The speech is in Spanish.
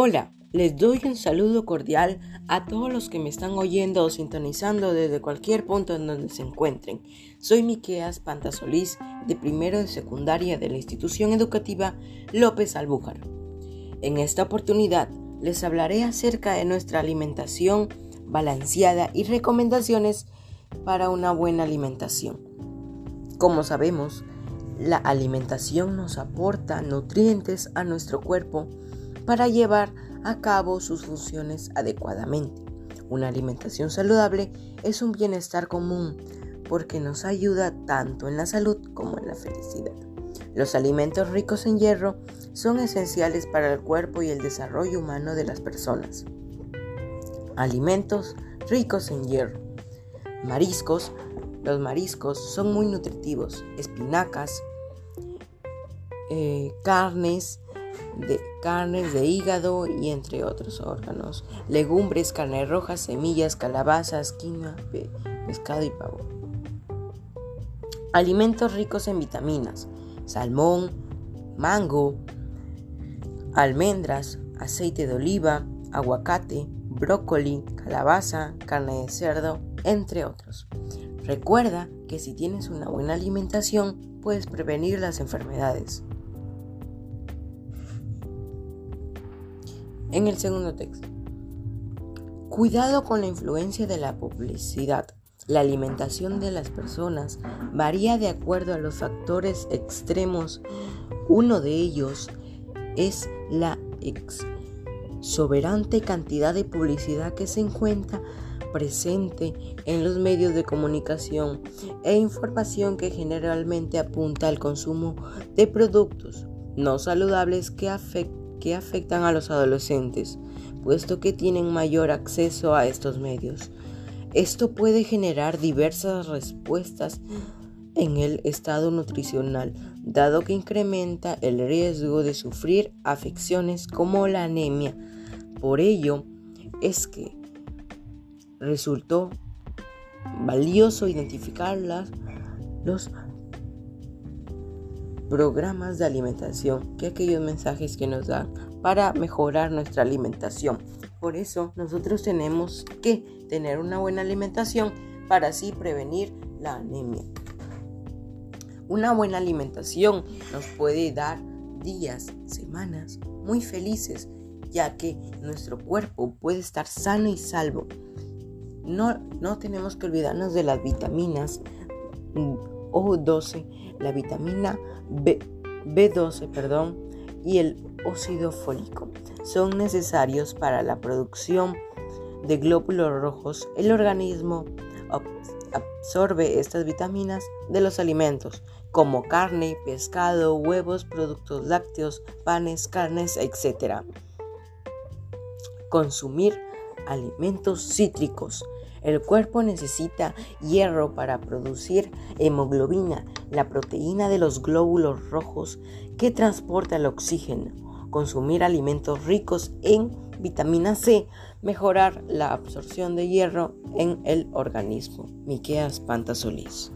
Hola, les doy un saludo cordial a todos los que me están oyendo o sintonizando desde cualquier punto en donde se encuentren. Soy Miqueas Pantasolís, de primero de secundaria de la institución educativa López Albújar. En esta oportunidad les hablaré acerca de nuestra alimentación balanceada y recomendaciones para una buena alimentación. Como sabemos, la alimentación nos aporta nutrientes a nuestro cuerpo para llevar a cabo sus funciones adecuadamente. Una alimentación saludable es un bienestar común porque nos ayuda tanto en la salud como en la felicidad. Los alimentos ricos en hierro son esenciales para el cuerpo y el desarrollo humano de las personas. Alimentos ricos en hierro. Mariscos. Los mariscos son muy nutritivos. Espinacas, eh, carnes, de carnes de hígado y entre otros órganos, legumbres, carne roja, semillas, calabazas, quinoa, pescado y pavo. Alimentos ricos en vitaminas, salmón, mango, almendras, aceite de oliva, aguacate, brócoli, calabaza, carne de cerdo, entre otros. Recuerda que si tienes una buena alimentación puedes prevenir las enfermedades. En el segundo texto. Cuidado con la influencia de la publicidad. La alimentación de las personas varía de acuerdo a los factores extremos. Uno de ellos es la exuberante cantidad de publicidad que se encuentra presente en los medios de comunicación e información que generalmente apunta al consumo de productos no saludables que afectan que afectan a los adolescentes, puesto que tienen mayor acceso a estos medios. Esto puede generar diversas respuestas en el estado nutricional, dado que incrementa el riesgo de sufrir afecciones como la anemia. Por ello es que resultó valioso identificar los programas de alimentación que aquellos mensajes que nos dan para mejorar nuestra alimentación. Por eso nosotros tenemos que tener una buena alimentación para así prevenir la anemia. Una buena alimentación nos puede dar días, semanas muy felices, ya que nuestro cuerpo puede estar sano y salvo. No, no tenemos que olvidarnos de las vitaminas O12, la vitamina B, B12 perdón, y el óxido fólico. Son necesarios para la producción de glóbulos rojos. El organismo absorbe estas vitaminas de los alimentos como carne, pescado, huevos, productos lácteos, panes, carnes, etc. Consumir alimentos cítricos el cuerpo necesita hierro para producir hemoglobina, la proteína de los glóbulos rojos que transporta el oxígeno. Consumir alimentos ricos en vitamina C, mejorar la absorción de hierro en el organismo. Miqueas Pantasolís.